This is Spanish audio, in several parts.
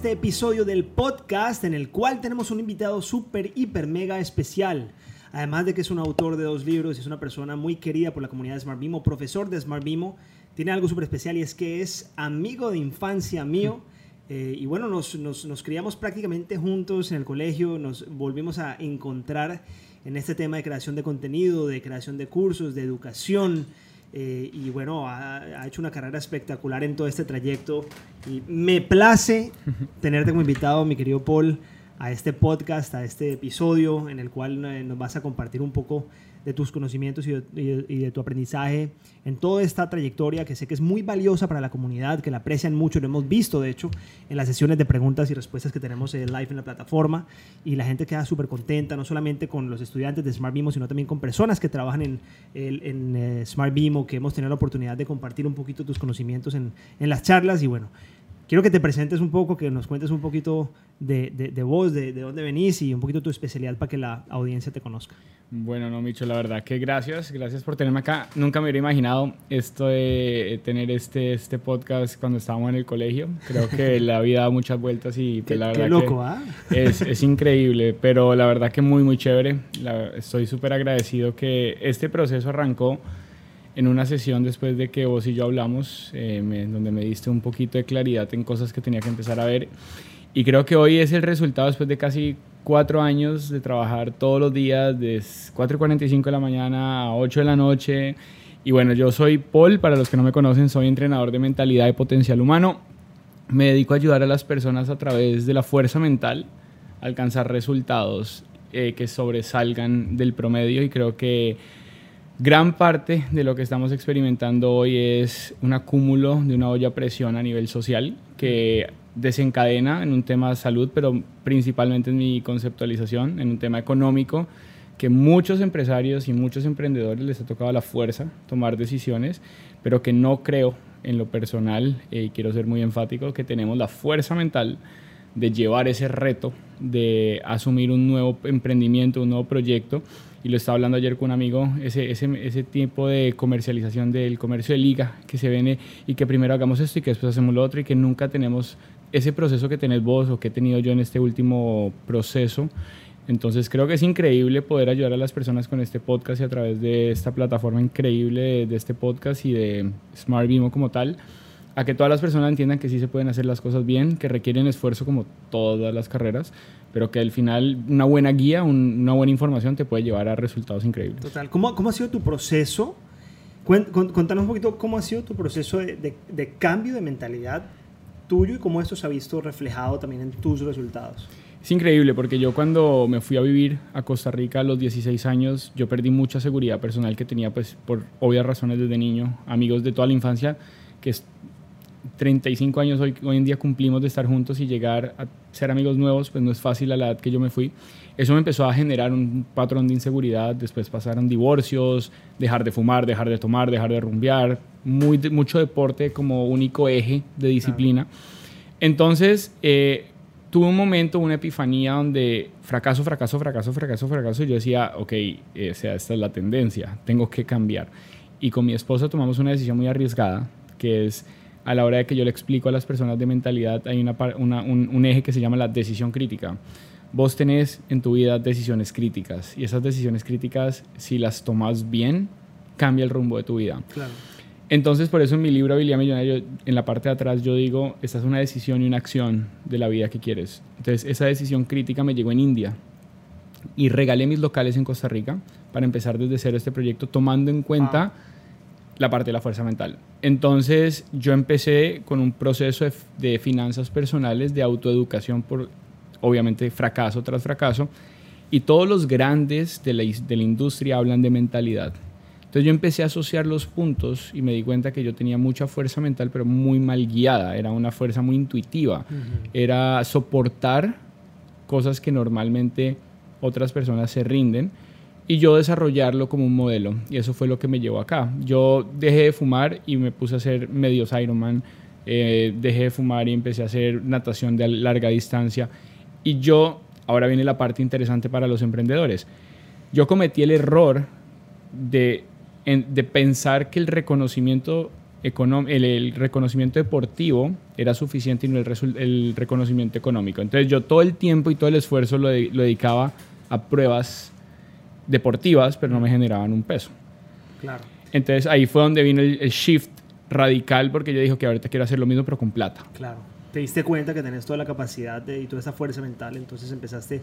este episodio del podcast en el cual tenemos un invitado súper, hiper, mega especial. Además de que es un autor de dos libros y es una persona muy querida por la comunidad de Smart Bimo, profesor de Smart Bimo, tiene algo súper especial y es que es amigo de infancia mío. Eh, y bueno, nos, nos, nos criamos prácticamente juntos en el colegio, nos volvimos a encontrar en este tema de creación de contenido, de creación de cursos, de educación. Eh, y bueno, ha, ha, hecho una carrera espectacular en todo este trayecto. Y me place tenerte como invitado, mi querido Paul, a este podcast, a este episodio en el cual eh, nos vas a compartir un poco de tus conocimientos y de, tu aprendizaje en toda esta trayectoria que sé que es muy valiosa para la comunidad, que la aprecian mucho, lo hemos visto de hecho en las sesiones de preguntas y respuestas que tenemos en live en la plataforma. Y la gente queda súper contenta, no solamente con los estudiantes de Smart Bimo, sino también con personas que trabajan en, en, en eh, Smart que hemos tenido la oportunidad de compartir un poquito tus conocimientos en, en las charlas. Y bueno, quiero que te presentes un poco, que nos cuentes un poquito de, de, de vos, de, de, dónde venís y un poquito tu especialidad para que la audiencia te conozca. Bueno, no, Micho, la verdad que gracias, gracias por tenerme acá. Nunca me hubiera imaginado esto de tener este, este podcast cuando estábamos en el colegio. Creo que la vida da muchas vueltas y qué, la verdad qué loco, ¿ah? es, es, increíble, pero la verdad que muy, muy chévere. La, estoy súper agradecido que este proceso arrancó en una sesión después de que vos y yo hablamos, eh, donde me diste un poquito de claridad en cosas que tenía que empezar a ver. Y creo que hoy es el resultado después de casi cuatro años de trabajar todos los días, de 4.45 de la mañana a 8 de la noche. Y bueno, yo soy Paul, para los que no me conocen, soy entrenador de mentalidad y potencial humano. Me dedico a ayudar a las personas a través de la fuerza mental a alcanzar resultados eh, que sobresalgan del promedio y creo que Gran parte de lo que estamos experimentando hoy es un acúmulo de una olla a presión a nivel social que desencadena en un tema de salud, pero principalmente en mi conceptualización, en un tema económico, que muchos empresarios y muchos emprendedores les ha tocado la fuerza tomar decisiones, pero que no creo en lo personal, y eh, quiero ser muy enfático, que tenemos la fuerza mental de llevar ese reto, de asumir un nuevo emprendimiento, un nuevo proyecto y lo estaba hablando ayer con un amigo, ese, ese, ese tipo de comercialización del comercio de liga que se viene y que primero hagamos esto y que después hacemos lo otro y que nunca tenemos ese proceso que tenés vos o que he tenido yo en este último proceso. Entonces creo que es increíble poder ayudar a las personas con este podcast y a través de esta plataforma increíble de, de este podcast y de Smart Bimo como tal a que todas las personas entiendan que sí se pueden hacer las cosas bien, que requieren esfuerzo como todas las carreras, pero que al final una buena guía, un, una buena información te puede llevar a resultados increíbles. Total. ¿Cómo, cómo ha sido tu proceso? Cuéntanos un poquito cómo ha sido tu proceso de, de, de, cambio de mentalidad tuyo y cómo esto se ha visto reflejado también en tus resultados. Es increíble porque yo cuando me fui a vivir a Costa Rica a los 16 años, yo perdí mucha seguridad personal que tenía pues por obvias razones desde niño, amigos de toda la infancia que 35 años hoy, hoy en día cumplimos de estar juntos y llegar a ser amigos nuevos, pues no es fácil a la edad que yo me fui. Eso me empezó a generar un patrón de inseguridad, después pasaron divorcios, dejar de fumar, dejar de tomar, dejar de rumbear, muy, mucho deporte como único eje de disciplina. Entonces, eh, tuve un momento, una epifanía donde fracaso, fracaso, fracaso, fracaso, fracaso, y yo decía, ok, eh, o sea, esta es la tendencia, tengo que cambiar. Y con mi esposa tomamos una decisión muy arriesgada, que es a la hora de que yo le explico a las personas de mentalidad, hay una, una, un, un, eje que se llama la decisión crítica. Vos tenés en tu vida decisiones críticas y esas decisiones críticas, si las tomas bien, cambia el rumbo de tu vida. Claro. Entonces, por eso en mi libro Habilidad Millonaria, en la parte de atrás, yo digo, esta es una decisión y una acción de la vida que quieres. Entonces, esa decisión crítica me llegó en India y regalé mis locales en Costa Rica para empezar desde cero este proyecto, tomando en cuenta... Ah la parte de la fuerza mental. Entonces yo empecé con un proceso de, de finanzas personales, de autoeducación por, obviamente, fracaso tras fracaso. Y todos los grandes de la, de la industria hablan de mentalidad. Entonces yo empecé a asociar los puntos y me di cuenta que yo tenía mucha fuerza mental, pero muy mal guiada. Era una fuerza muy intuitiva. Uh -huh. Era soportar cosas que normalmente otras personas se rinden y yo desarrollarlo como un modelo. Y eso fue lo que me llevó acá. Yo dejé de fumar y me puse a hacer medios Ironman. Eh, dejé de fumar y empecé a hacer natación de larga distancia. Y yo, ahora viene la parte interesante para los emprendedores. Yo cometí el error de, de pensar que el reconocimiento el, el, reconocimiento deportivo era suficiente y no el, el, reconocimiento económico. Entonces yo todo el tiempo y todo el esfuerzo lo, lo dedicaba a pruebas deportivas, pero no me generaban un peso. Claro. Entonces ahí fue donde vino el, shift radical porque yo dije que ahorita quiero hacer lo mismo pero con plata. Claro. Te diste cuenta que tenés toda la capacidad y toda esa fuerza mental, entonces empezaste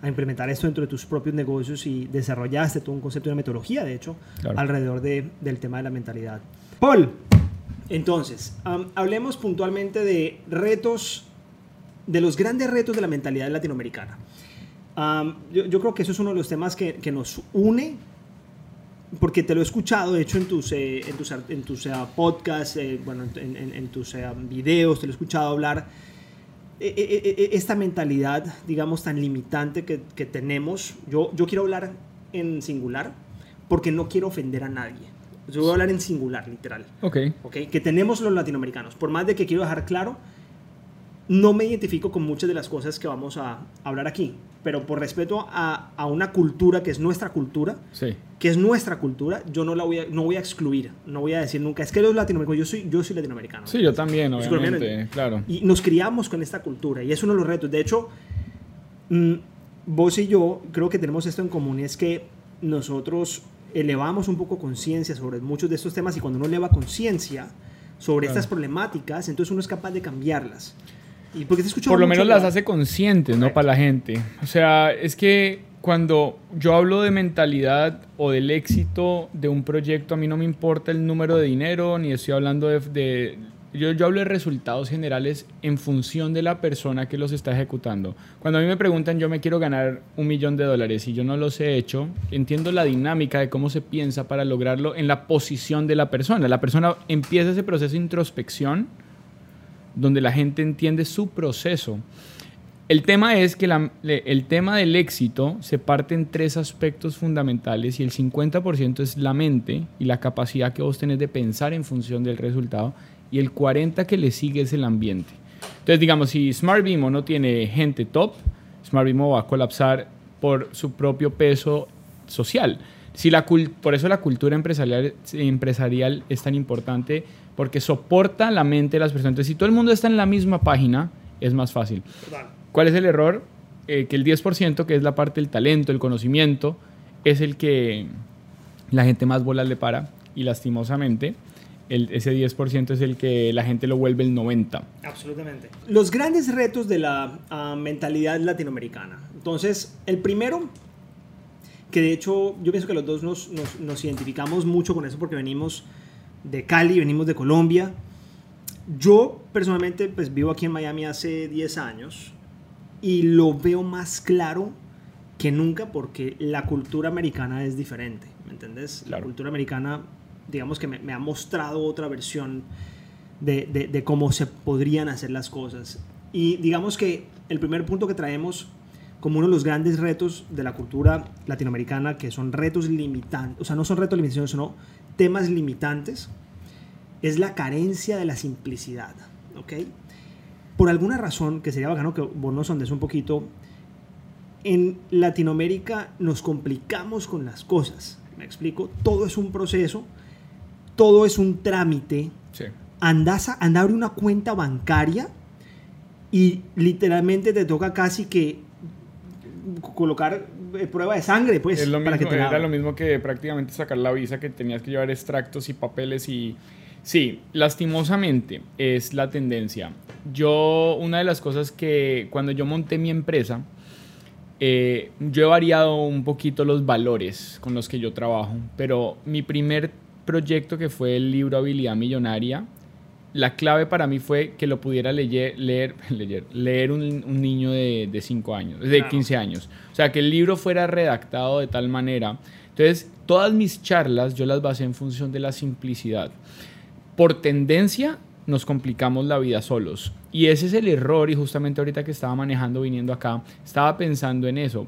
a implementar esto dentro de tus propios negocios y desarrollaste todo un concepto de una metodología, de hecho, alrededor de, del tema de la mentalidad. Paul, entonces, hablemos puntualmente de retos, de los grandes retos de la mentalidad latinoamericana. Yo, creo que eso es uno de los temas que, que nos une, porque te lo he escuchado, de hecho, en tus, eh, en tus, en tus eh, podcasts, eh, bueno, en, en, tus videos, te lo he escuchado hablar e, e, e, esta mentalidad, digamos, tan limitante que, que, tenemos. Yo, yo quiero hablar en singular porque no quiero ofender a nadie. Yo voy a hablar en singular, literal. Ok. okay? Que tenemos los latinoamericanos. Por más de que quiero dejar claro, no me identifico con muchas de las cosas que vamos a hablar aquí. Pero por respeto a, a una cultura que es nuestra cultura, sí. que es nuestra cultura, yo no la voy a, no voy a excluir. No voy a decir nunca, es que los latinoamericanos, yo soy, yo soy latinoamericano. Sí, yo también, obviamente, claro. Y nos criamos con esta cultura y es uno de los retos. De hecho, mm, vos y yo creo que tenemos esto en común, es que nosotros elevamos un poco conciencia sobre muchos de estos temas y cuando uno eleva conciencia sobre estas problemáticas, entonces uno es capaz de cambiarlas. ¿Y porque te Por lo menos las hace conscientes, ¿no? Para la gente. O sea, es que cuando yo hablo de mentalidad o del éxito de un proyecto, a mí no me importa el número de dinero, ni estoy hablando de yo, yo, hablo de resultados generales en función de la persona que los está ejecutando. Cuando a mí me preguntan, yo me quiero ganar un millón de dólares y yo no los he hecho, entiendo la dinámica de cómo se piensa para lograrlo en la posición de la persona. La persona empieza ese proceso de introspección donde la gente entiende su proceso. El tema es que el tema del éxito se parte en tres aspectos fundamentales y el 50% es la mente y la capacidad que vos tenés de pensar en función del resultado y el 40 que le sigue es el ambiente. Entonces, digamos, si Smart Bimo no tiene gente top, Smart Bimo va a colapsar por su propio peso social. Si la por eso la cultura empresarial, empresarial es tan importante, porque soporta la mente de las personas. Entonces, si todo el mundo está en la misma página, es más fácil. ¿Cuál es el error? Eh, que el 10%, que es la parte del talento, el conocimiento, es el que la gente más bolas le para y lastimosamente ese 10% es el que la gente lo vuelve el 90%. Absolutamente. Los grandes retos de la ah, mentalidad latinoamericana. Entonces, el primero, que de hecho yo pienso que los dos nos, nos, identificamos mucho con eso porque venimos de Cali, venimos de Colombia. Yo personalmente pues vivo aquí en Miami hace 10 años y lo veo más claro que nunca porque la cultura americana es diferente, ¿me entiendes? La cultura americana digamos que me, ha mostrado otra versión de, de, cómo se podrían hacer las cosas. Y digamos que el primer punto que traemos como uno de los grandes retos de la cultura latinoamericana, que son retos limitantes, o sea, no son retos limitados, sino temas limitantes, es la carencia de la simplicidad, ¿ok? Por alguna razón, que sería bacano que vos nos sondes un poquito, en Latinoamérica nos complicamos con las cosas, ¿me explico? Todo es un proceso todo es un trámite. Sí. Andas a, anda a abrir una cuenta bancaria y literalmente te toca casi que colocar eh, prueba de sangre, pues, es lo para mismo, que te Era lo mismo que prácticamente sacar la visa, que tenías que llevar extractos y papeles y... Sí, lastimosamente es la tendencia. Yo, una de las cosas que cuando yo monté mi empresa, eh, yo he variado un poquito los valores con los que yo trabajo, pero mi primer proyecto que fue el libro Habilidad Millonaria, la clave para mí fue que lo pudiera leer, leer, leer, un, niño de, de 5 años, de 15 años. O sea, que el libro fuera redactado de tal manera. Entonces, todas mis charlas yo las basé en función de la simplicidad. Por tendencia, nos complicamos la vida solos. Y ese es el error, y justamente ahorita que estaba manejando, viniendo acá, estaba pensando en eso.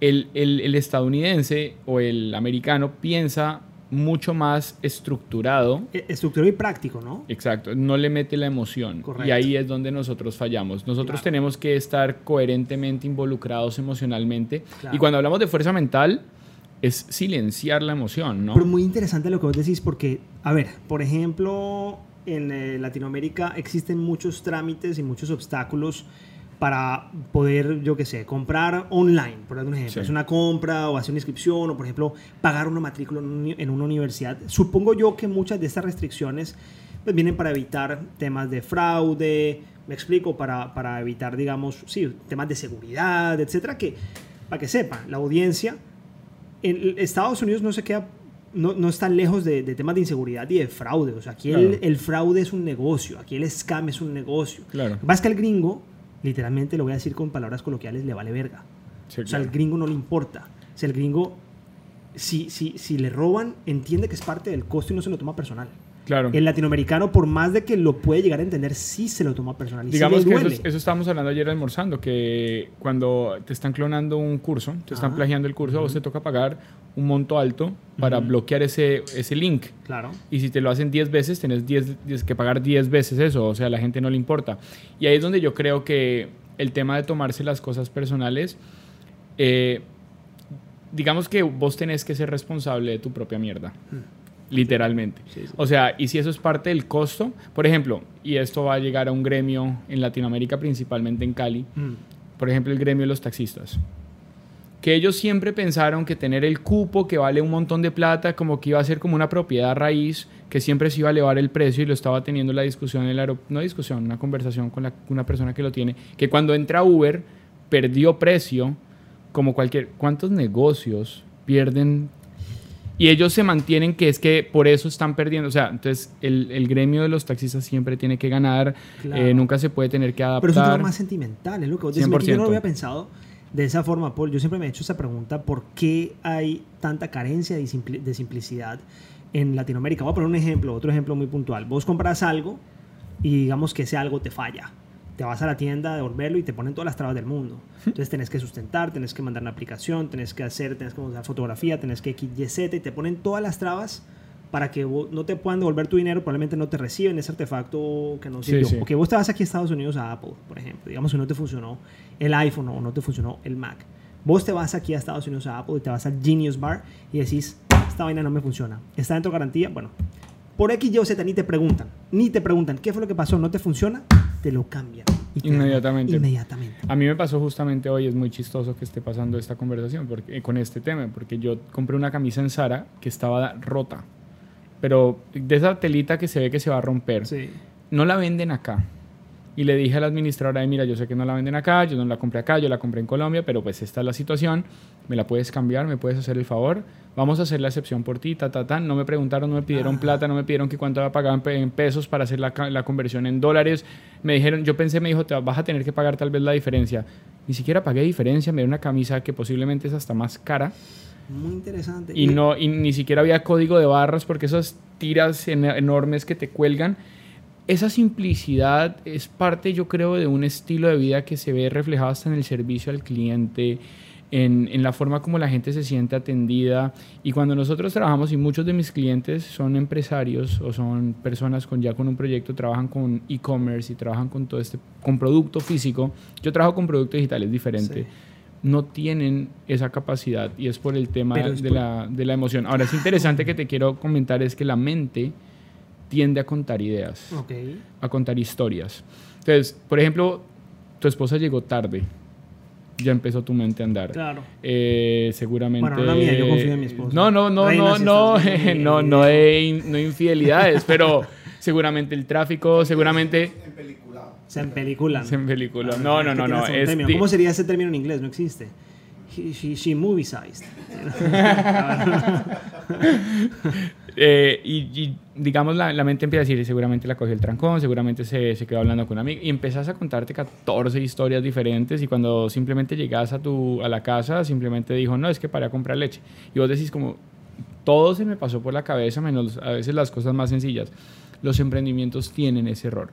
El, el, el estadounidense o el americano piensa mucho más estructurado. E, estructurado y práctico, ¿no? Exacto, no le mete la emoción. Y ahí es donde nosotros fallamos. Nosotros tenemos que estar coherentemente involucrados emocionalmente. Y cuando hablamos de fuerza mental, es silenciar la emoción, ¿no? Pero muy interesante lo que vos decís porque, a ver, por ejemplo, en eh, Latinoamérica existen muchos trámites y muchos obstáculos para poder, yo qué sé, comprar online, por ejemplo. Es una compra o hacer una inscripción o, por ejemplo, pagar una matrícula en una universidad. Supongo yo que muchas de estas restricciones pues, vienen para evitar temas de fraude, me explico, para, para evitar, digamos, sí, temas de seguridad, etcétera, que, para que sepan, la audiencia, en Estados Unidos no se queda no, no está lejos de, temas de inseguridad y de fraude. O sea, aquí el, fraude es un negocio, aquí el scam es un negocio. Claro. Vas que al gringo, literalmente lo voy a decir con palabras coloquiales, le vale verga. o sea, al gringo no le importa. O sea, el gringo, si, si, si le roban, entiende que es parte del costo y no se lo toma personal. Claro. El latinoamericano, por más de que lo puede llegar a entender, sí se lo toma personal. Y Digamos que eso, eso, estábamos hablando ayer almorzando, que cuando te están clonando un curso, te están plagiando el curso, a vos te toca pagar un monto alto para bloquear ese, ese link. Claro. Y si te lo hacen 10 veces, tienes que pagar 10 veces eso, o sea, a la gente no le importa. Y ahí es donde yo creo que el tema de tomarse las cosas personales, eh, digamos que vos tenés que ser responsable de tu propia mierda. Literalmente. O sea, y si eso es parte del costo, por ejemplo, y esto va a llegar a un gremio en Latinoamérica, principalmente en Cali, por ejemplo, el gremio de los taxistas que ellos siempre pensaron que tener el cupo que vale un montón de plata, como que iba a ser como una propiedad raíz, que siempre se iba a elevar el precio y lo estaba teniendo la discusión en el aeropuerto, no discusión, una conversación con una persona que lo tiene, que cuando entra Uber perdió precio, como cualquier, ¿cuántos negocios pierden? Y ellos se mantienen que es que por eso están perdiendo. O sea, entonces el, el gremio de los taxistas siempre tiene que ganar, eh, nunca se puede tener que adaptar. Pero es un tema más sentimental, es lo que Yo no lo había pensado de esa forma, Paul, yo siempre me he hecho esa pregunta, ¿por qué hay tanta carencia de, simplicidad en Latinoamérica? Voy a poner un ejemplo, otro ejemplo muy puntual. Vos compras algo y digamos que ese algo te falla. Te vas a la tienda a devolverlo y te ponen todas las trabas del mundo. Entonces tenés que sustentar, tenés que mandar una aplicación, tenés que hacer, tenés que usar fotografía, tenés que XYZ y te ponen todas las trabas para que no te puedan devolver tu dinero, probablemente no te reciben ese artefacto que no sirvió. Porque vos te vas aquí a Estados Unidos a Apple, por ejemplo, digamos que no te funcionó el iPhone o no te funcionó el Mac. Vos te vas aquí a Estados Unidos a Apple y te vas al Genius Bar y decís, esta vaina no me funciona. ¿Está dentro de garantía? Bueno, por X, Y o Z ni te preguntan, ni te preguntan, ¿qué fue lo que pasó? ¿No te funciona? Te lo cambian. Inmediatamente. inmediatamente. A mí me pasó justamente hoy, es muy chistoso que esté pasando esta conversación porque, con este tema, porque yo compré una camisa en Zara que estaba rota pero de esa telita que se ve que se va a romper, no la venden acá. Y le dije a la administradora, mira, yo sé que no la venden acá, yo no la compré acá, yo la compré en Colombia, pero pues esta es la situación, me la puedes cambiar, me puedes hacer el favor, vamos a hacer la excepción por ti, ta, ta, ta. No me preguntaron, no me pidieron ah. plata, no me pidieron que cuánto a pagar en pesos para hacer la, la, conversión en dólares. Me dijeron, yo pensé, me dijo, te vas a tener que pagar tal vez la diferencia. Ni siquiera pagué diferencia, me dio una camisa que posiblemente es hasta más cara muy interesante. Y, no, y ni siquiera había código de barras porque esas tiras enormes que te cuelgan. Esa simplicidad es parte, yo creo, de un estilo de vida que se ve reflejado hasta en el servicio al cliente, en, en, la forma como la gente se siente atendida. Y cuando nosotros trabajamos, y muchos de mis clientes son empresarios o son personas con ya con un proyecto, trabajan con e-commerce y trabajan con todo este, con producto físico. Yo trabajo con producto digital, es diferente no tienen esa capacidad y es por el tema de, La, de, la, emoción. Ahora, es interesante que te quiero comentar es que la mente tiende a contar ideas, a contar historias. Entonces, por ejemplo, tu esposa llegó tarde, ya empezó tu mente a andar. Claro. Eh, seguramente. Bueno, no mía, yo confío en mi esposa. No, no, no, no, no, no, no, de, no infidelidades, pero seguramente el tráfico, seguramente. Se empeliculan. Se empeliculan. Ah, no, no, no, no. ¿Cómo sería ese término en inglés? No existe. She, she, movie sized. eh, y, digamos, la, la, mente empieza a decir, seguramente la cogió el trancón, seguramente se, se quedó hablando con un amigo, y empezás a contarte 14 historias diferentes, y cuando simplemente llegas a, tu, a la casa, simplemente dijo, no, es que para comprar leche. Y vos decís como, todo se me pasó por la cabeza, menos a veces las cosas más sencillas. Los emprendimientos tienen ese error.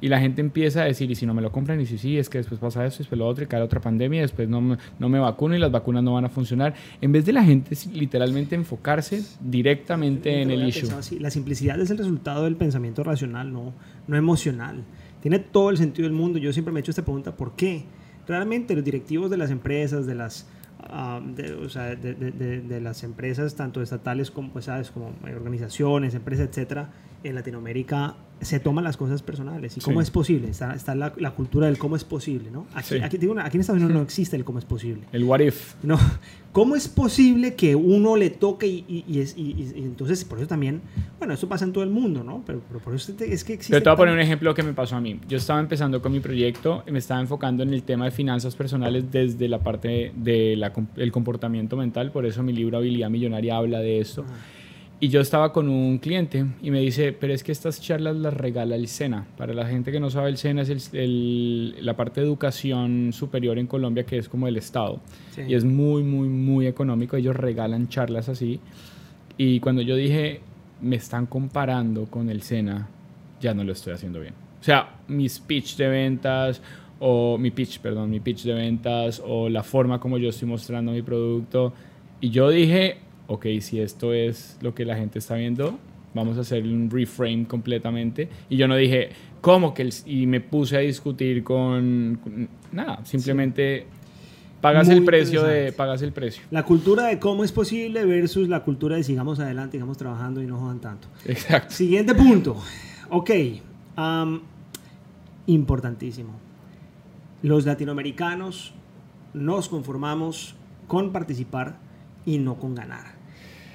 Y la gente empieza a decir, y si no me lo compran, y si sí, es que después pasa esto, después lo otro, y cae otra pandemia, después no me, no me vacuno y las vacunas no van a funcionar. En vez de la gente literalmente enfocarse directamente en el issue. La simplicidad es el resultado del pensamiento racional, no, no emocional. Tiene todo el sentido del mundo. Yo siempre me he hecho esta pregunta, ¿por qué? Realmente los directivos de las empresas, de las ah, de, o sea, de, de, de, las empresas, tanto estatales como, pues, ¿sabes? como organizaciones, empresas, etcétera, en Latinoamérica se toman las cosas personales. ¿Y cómo es posible? Está, está la, la, cultura del cómo es posible, ¿no? Aquí, aquí, digo, aquí, en Estados Unidos no existe el cómo es posible. El what if. No. ¿Cómo es posible que uno le toque y, y, es, y, entonces, por eso también, bueno, eso pasa en todo el mundo, ¿no? Pero, pero por eso es que existe... Pero te voy a poner un ejemplo que me pasó a mí. Yo estaba empezando con mi proyecto, me estaba enfocando en el tema de finanzas personales desde la parte del de comportamiento mental, por eso mi libro Habilidad Millonaria habla de esto. Ah. Y yo estaba con un cliente y me dice, pero es que estas charlas las regala el SENA. Para la gente que no sabe, el SENA es el, la parte de educación superior en Colombia que es como el Estado. Y es muy, muy, muy económico. Ellos regalan charlas así. Y cuando yo dije, me están comparando con el SENA, ya no lo estoy haciendo bien. O sea, mis pitch de ventas o mi pitch, perdón, mi pitch de ventas o la forma como yo estoy mostrando mi producto. Y yo dije, ok, si esto es lo que la gente está viendo, vamos a hacer un reframe completamente. Y yo no dije, ¿cómo que? y me puse a discutir con, nada, simplemente pagas el precio de pagas el precio. La cultura de cómo es posible versus la cultura de sigamos adelante, sigamos trabajando y no jodan tanto. Exacto. Siguiente punto. Ok, importantísimo. Los latinoamericanos nos conformamos con participar y no con ganar.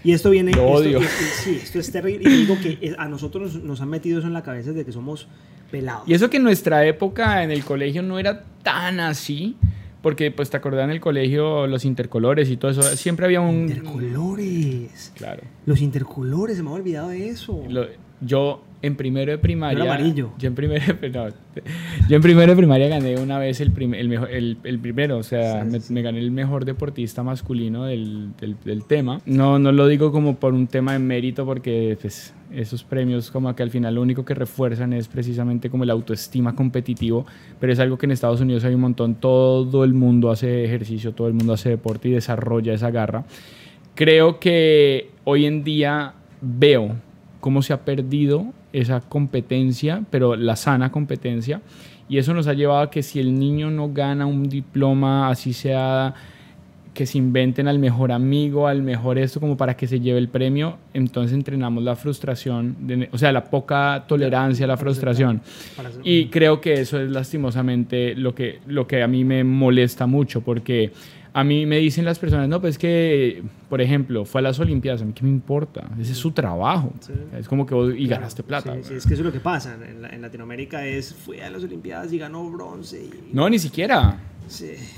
Y esto viene... odio. sí, esto es terrible. Y digo que a nosotros nos han metido eso en la cabeza desde que somos pelados. Y eso que en nuestra época en el colegio no era tan así. Porque, pues, te acordás en el colegio los intercolores y todo eso. Siempre había un... Intercolores. Claro. Los intercolores, se me ha olvidado de eso. Yo en primero de primaria. amarillo. Yo en primero, no, yo en primero de primaria gané una vez el, el, mejor, el, el, primero, o sea, me, gané el mejor deportista masculino del, del, del, tema. No, no lo digo como por un tema de mérito, porque pues, esos premios como que al final lo único que refuerzan es precisamente como el autoestima competitivo, pero es algo que en Estados Unidos hay un montón, todo el mundo hace ejercicio, todo el mundo hace deporte y desarrolla esa garra. Creo que hoy en día veo cómo se ha perdido esa competencia, pero la sana competencia. Y eso nos ha llevado a que si el niño no gana un diploma, así sea que se inventen al mejor amigo, al mejor esto, como para que se lleve el premio, entonces entrenamos la frustración, o sea, la poca tolerancia a la frustración. Y creo que eso es lastimosamente lo que, lo que a mí me molesta mucho, porque a mí me dicen las personas, no, pues que, por ejemplo, fue a las Olimpiadas, a mí qué me importa, ese es su trabajo. Es como que vos, y ganaste plata. Sí, es que eso es lo que pasa. En, Latinoamérica es, fue a las Olimpiadas y ganó bronce. No, ni siquiera.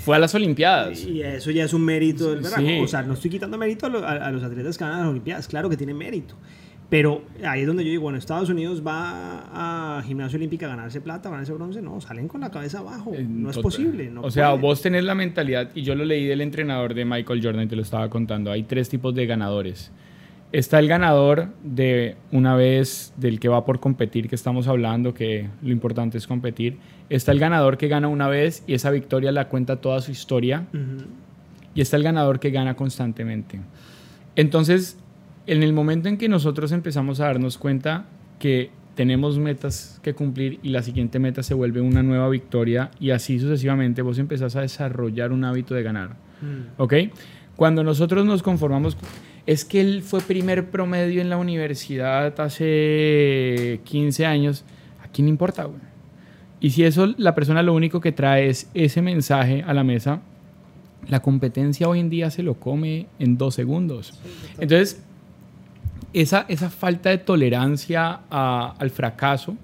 Fue a las Olimpiadas. Y eso ya es un mérito del O sea, no estoy quitando mérito a, a, los atletas que ganan las Olimpiadas, claro que tiene mérito. Pero ahí es donde yo digo, bueno, Estados Unidos va a gimnasia olímpica a ganarse plata, a ganarse bronce. No, salen con la cabeza abajo. No es posible. o sea, vos tenés la mentalidad, y yo lo leí del entrenador de Michael Jordan, te lo estaba contando. Hay tres tipos de ganadores. Está el ganador de una vez del que va por competir, que estamos hablando, que lo importante es competir. Está el ganador que gana una vez y esa victoria la cuenta toda su historia. Y está el ganador que gana constantemente. Entonces, en el momento en que nosotros empezamos a darnos cuenta que tenemos metas que cumplir y la siguiente meta se vuelve una nueva victoria y así sucesivamente vos empezás a desarrollar un hábito de ganar. Mm. ¿Ok? Cuando nosotros nos conformamos, es que él fue primer promedio en la universidad hace 15 años, ¿a quién importa? Güey? Y si eso la persona lo único que trae es ese mensaje a la mesa, la competencia hoy en día se lo come en dos segundos. Entonces, esa, esa falta de tolerancia al fracaso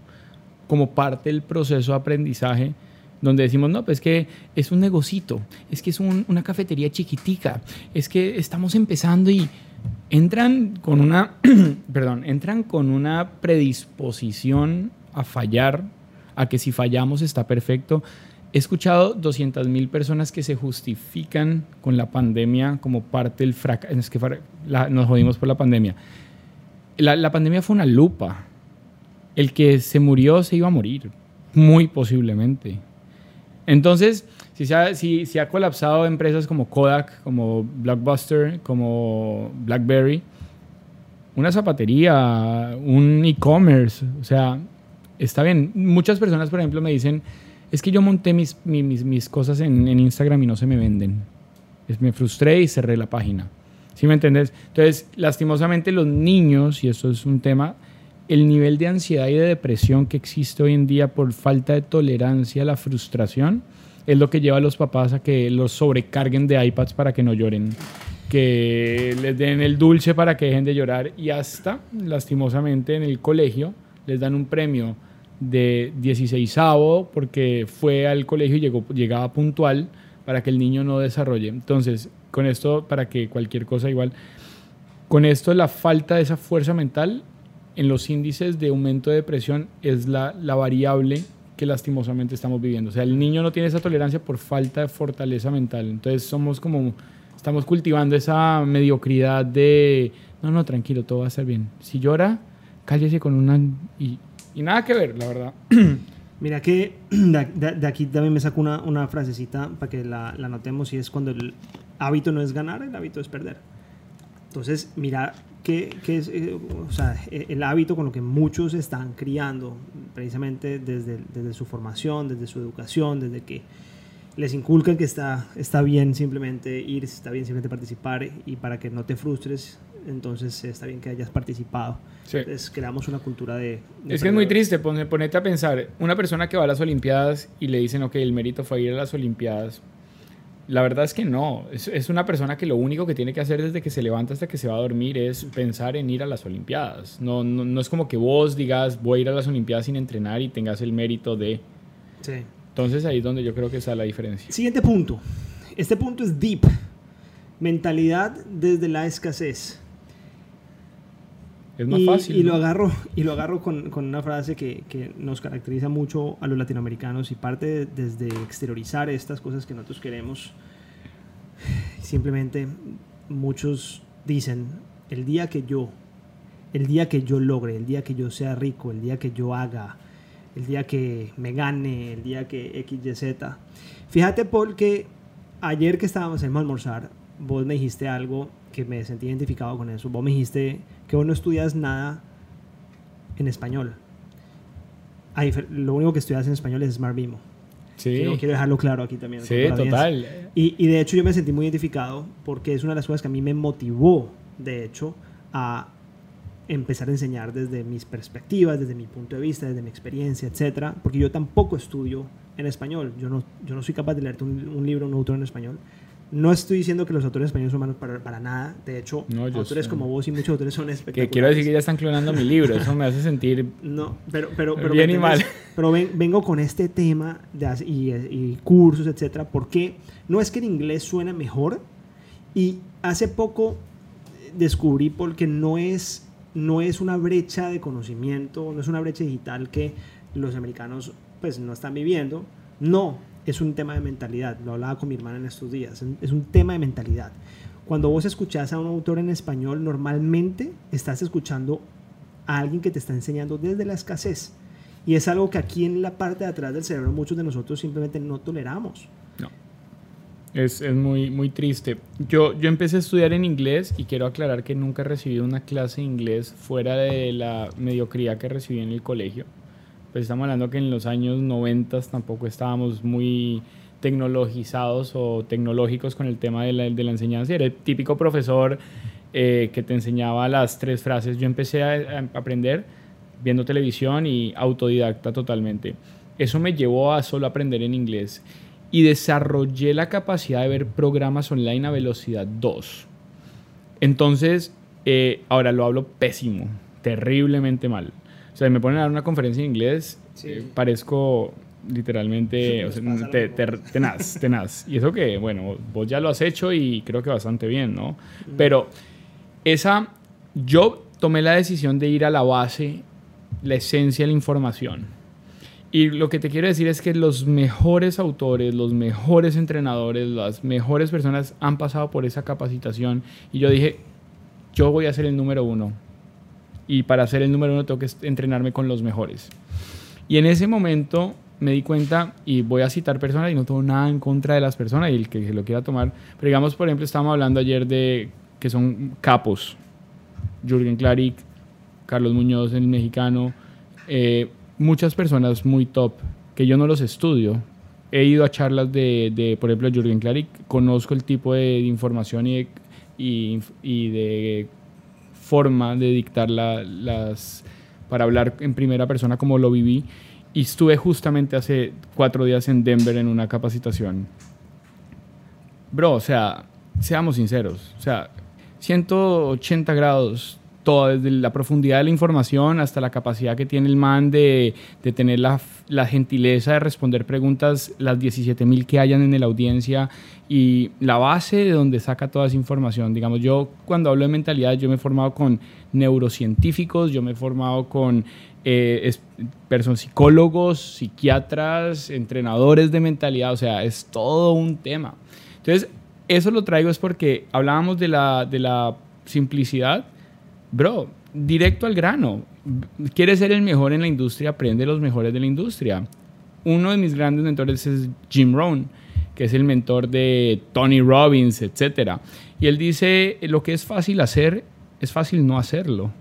como parte del proceso de aprendizaje, donde decimos, no, pues que es un negocito, es que es una cafetería chiquitica, es que estamos empezando y entran con una, perdón, entran con una predisposición a fallar, a que si fallamos está perfecto. He escuchado 200.000 personas que se justifican con la pandemia como parte del fracaso. Es que nos jodimos por la pandemia la, pandemia fue una lupa. El que se murió se iba a morir, muy posiblemente. Entonces, si se, ha, si, ha colapsado empresas como Kodak, como Blockbuster, como BlackBerry, una zapatería, un e-commerce, o sea, está bien. Muchas personas, por ejemplo, me dicen, es que yo monté mis, mis, cosas en, Instagram y no se me venden. me frustré y cerré la página. ¿Sí me entiendes? Entonces, lastimosamente los niños, y eso es un tema, el nivel de ansiedad y de depresión que existe hoy en día por falta de tolerancia a la frustración es lo que lleva a los papás a que los sobrecarguen de iPads para que no lloren, que les den el dulce para que dejen de llorar y hasta, lastimosamente, en el colegio les dan un premio de 16 porque fue al colegio y llegó, llegaba puntual para que el niño no desarrolle. Entonces, con esto, para que cualquier cosa igual, con esto la falta de esa fuerza mental en los índices de aumento de depresión es la, la variable que lastimosamente estamos viviendo. O sea, el niño no tiene esa tolerancia por falta de fortaleza mental. Entonces somos como, estamos cultivando esa mediocridad de, no, no, tranquilo, todo va a estar bien. Si llora, cállese con una... Y, y nada que ver, la verdad. Mira que de, aquí también me saco una, una frasecita para que la, la notemos y es cuando el hábito no es ganar, el hábito es perder. Entonces, mira que, que es eh, o sea, e, el hábito con lo que muchos están criando, precisamente desde, desde su formación, desde su educación, desde que les inculcan que está, está bien simplemente ir, está bien simplemente participar y para que no te frustres, entonces está bien que hayas participado. Entonces creamos una cultura de... es que es muy triste, ponete a pensar, una persona que va a las Olimpiadas y le dicen, ok, el mérito fue ir a las Olimpiadas, la verdad es que no. Es, una persona que lo único que tiene que hacer desde que se levanta hasta que se va a dormir es pensar en ir a las Olimpiadas. No, no, es como que vos digas voy a ir a las Olimpiadas sin entrenar y tengas el mérito de... Sí. Entonces ahí es donde yo creo que está la diferencia. Siguiente punto. Este punto es deep. Mentalidad desde la escasez. Es más fácil. Y lo agarro, y lo agarro con, con una frase que, que, nos caracteriza mucho a los latinoamericanos y parte desde exteriorizar estas cosas que nosotros queremos. Simplemente muchos dicen, el día que yo, el día que yo logre, el día que yo sea rico, el día que yo haga, el día que me gane, el día que X, Y, Z. Fíjate porque ayer que estábamos en almorzar, vos me dijiste algo que me sentí identificado con eso. Vos me dijiste que vos no estudias nada en español. lo único que estudias en español es Smart Vimo. Sí. Quiero, quiero, dejarlo claro aquí también. Sí, total. Y, y, de hecho yo me sentí muy identificado porque es una de las cosas que a mí me motivó, de hecho, a empezar a enseñar desde mis perspectivas, desde mi punto de vista, desde mi experiencia, etcétera, porque yo tampoco estudio en español. Yo no, yo no soy capaz de leerte un, un libro, un autor en español. No estoy diciendo que los autores españoles son malos para, para nada. De hecho, autores como vos y muchos autores son espectaculares. Que quiero decir que ya están clonando mi libro. Eso me hace sentir. No, pero. pero, pero bien y mal. Pero vengo con este tema de, y, y cursos, etcétera, porque no es que el inglés suene mejor. Y hace poco descubrí porque no es, no es una brecha de conocimiento, no es una brecha digital que los americanos pues no están viviendo. No, es un tema de mentalidad. Lo hablaba con mi hermana en estos días. Es un tema de mentalidad. Cuando vos escuchás a un autor en español, normalmente estás escuchando a alguien que te está enseñando desde la escasez. Y es algo que aquí en la parte de atrás del cerebro muchos de nosotros simplemente no toleramos. No. Es, es, muy, muy triste. Yo, yo empecé a estudiar en inglés y quiero aclarar que nunca he recibido una clase de inglés fuera de la mediocridad que recibí en el colegio pues estamos hablando que en los años 90 tampoco estábamos muy tecnologizados o tecnológicos con el tema de la, de la enseñanza. Era el típico profesor eh, que te enseñaba las tres frases. Yo empecé a, a aprender viendo televisión y autodidacta totalmente. Eso me llevó a solo aprender en inglés y desarrollé la capacidad de ver programas online a velocidad 2. Entonces, eh, ahora lo hablo pésimo, terriblemente mal. O sea, me ponen a dar una conferencia en inglés, eh, parezco literalmente tenaz, tenaz. Y eso que, bueno, vos ya lo has hecho y creo que bastante bien, ¿no? Pero esa, yo tomé la decisión de ir a la base, la esencia de la información. Y lo que te quiero decir es que los mejores autores, los mejores entrenadores, las mejores personas han pasado por esa capacitación. Y yo dije, yo voy a ser el número uno y para ser el número uno tengo que entrenarme con los mejores. Y en ese momento me di cuenta, y voy a citar personas, y no tengo nada en contra de las personas, y el que se lo quiera tomar, pero digamos, por ejemplo, estábamos hablando ayer de que son capos, Jürgen Klarik, Carlos Muñoz, el mexicano, eh, muchas personas muy top, que yo no los estudio, he ido a charlas de, de por ejemplo, Jürgen Klarik, conozco el tipo de, información y de, y, y de forma de dictar la, las, para hablar en primera persona como lo viví. Y estuve justamente hace cuatro días en Denver en una capacitación. Bro, o sea, seamos sinceros, o sea, 180 grados todo, desde la profundidad de la información hasta la capacidad que tiene el man de, de tener la, la, gentileza de responder preguntas, las 17.000 que hayan en la audiencia y la base de donde saca toda esa información. Digamos, yo cuando hablo de mentalidad, yo me he formado con neurocientíficos, yo me he formado con eh, personas, psicólogos, psiquiatras, entrenadores de mentalidad, o sea, es todo un tema. Entonces, eso lo traigo es porque hablábamos de la, de la simplicidad bro, directo al grano. ¿Quieres ser el mejor en la industria? Aprende los mejores de la industria. Uno de mis grandes mentores es Jim Rohn, que es el mentor de Tony Robbins, etc. Y él dice, lo que es fácil hacer, es fácil no hacerlo.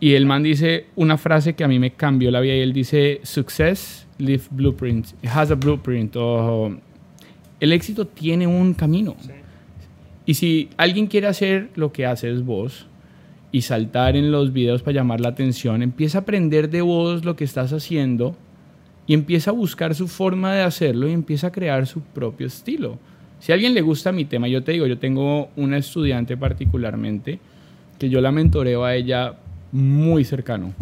Y el man dice una frase que a mí me cambió la vida y él dice, success leave blueprint, it has a blueprint. O, el éxito tiene un camino. Y si alguien quiere hacer lo que haces vos, y saltar en los videos para llamar la atención, empieza a aprender de vos lo que estás haciendo y empieza a buscar su forma de hacerlo y empieza a crear su propio estilo. Si a alguien le gusta mi tema, yo te digo, yo tengo una estudiante particularmente que yo la mentoreo a ella muy cercano.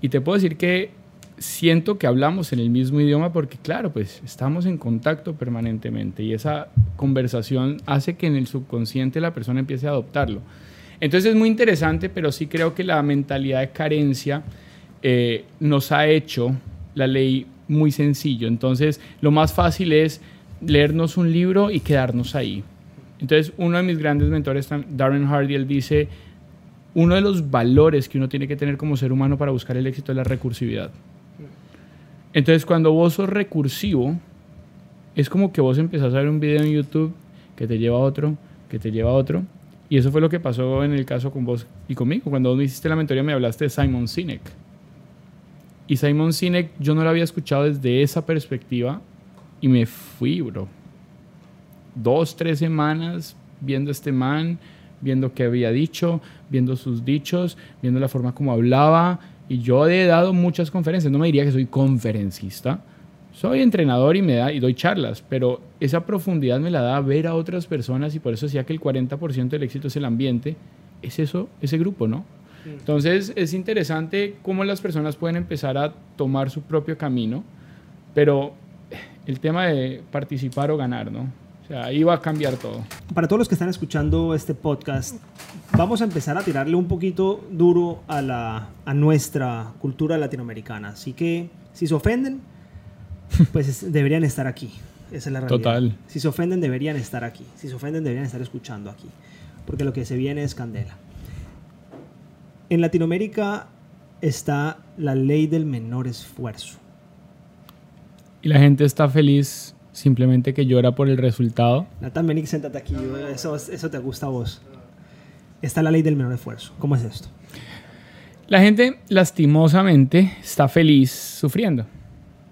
Y te puedo decir que siento que hablamos en el mismo idioma porque, claro, pues estamos en contacto permanentemente y esa conversación hace que en el subconsciente la persona empiece a adoptarlo. Entonces es muy interesante, pero sí creo que la mentalidad de carencia eh, nos ha hecho la ley muy sencillo. Entonces lo más fácil es leernos un libro y quedarnos ahí. Entonces uno de mis grandes mentores, Darren Hardy, él dice, uno de los valores que uno tiene que tener como ser humano para buscar el éxito es la recursividad. Entonces cuando vos sos recursivo, es como que vos empezás a ver un video en YouTube que te lleva a otro, que te lleva a otro, y eso fue lo que pasó en el caso con vos y conmigo. Cuando vos me hiciste la mentoría me hablaste de Simon Sinek. Y Simon Sinek yo no lo había escuchado desde esa perspectiva y me fui, bro. Dos, tres semanas viendo este man, viendo qué había dicho, viendo sus dichos, viendo la forma como hablaba. Y yo he dado muchas conferencias. No me diría que soy conferencista, soy entrenador y me da y doy charlas, pero esa profundidad me la da ver a otras personas y por eso decía que el 40% del éxito es el ambiente, es eso, ese grupo, ¿no? Entonces es interesante cómo las personas pueden empezar a tomar su propio camino, pero el tema de participar o ganar, ¿no? O sea, ahí va a cambiar todo. Para todos los que están escuchando este podcast, vamos a empezar a tirarle un poquito duro a, la, a nuestra cultura latinoamericana. Así que si se ofenden, pues deberían estar aquí. Esa es la realidad. Total. Si se ofenden, deberían estar aquí. Si se ofenden, deberían estar escuchando aquí. Porque lo que se viene es candela. En Latinoamérica está la ley del menor esfuerzo. Y la gente está feliz simplemente que llora por el resultado. Nathan, vení, siéntate aquí. Eso, eso te gusta a vos. Está la ley del menor esfuerzo. ¿Cómo es esto? La gente lastimosamente está feliz sufriendo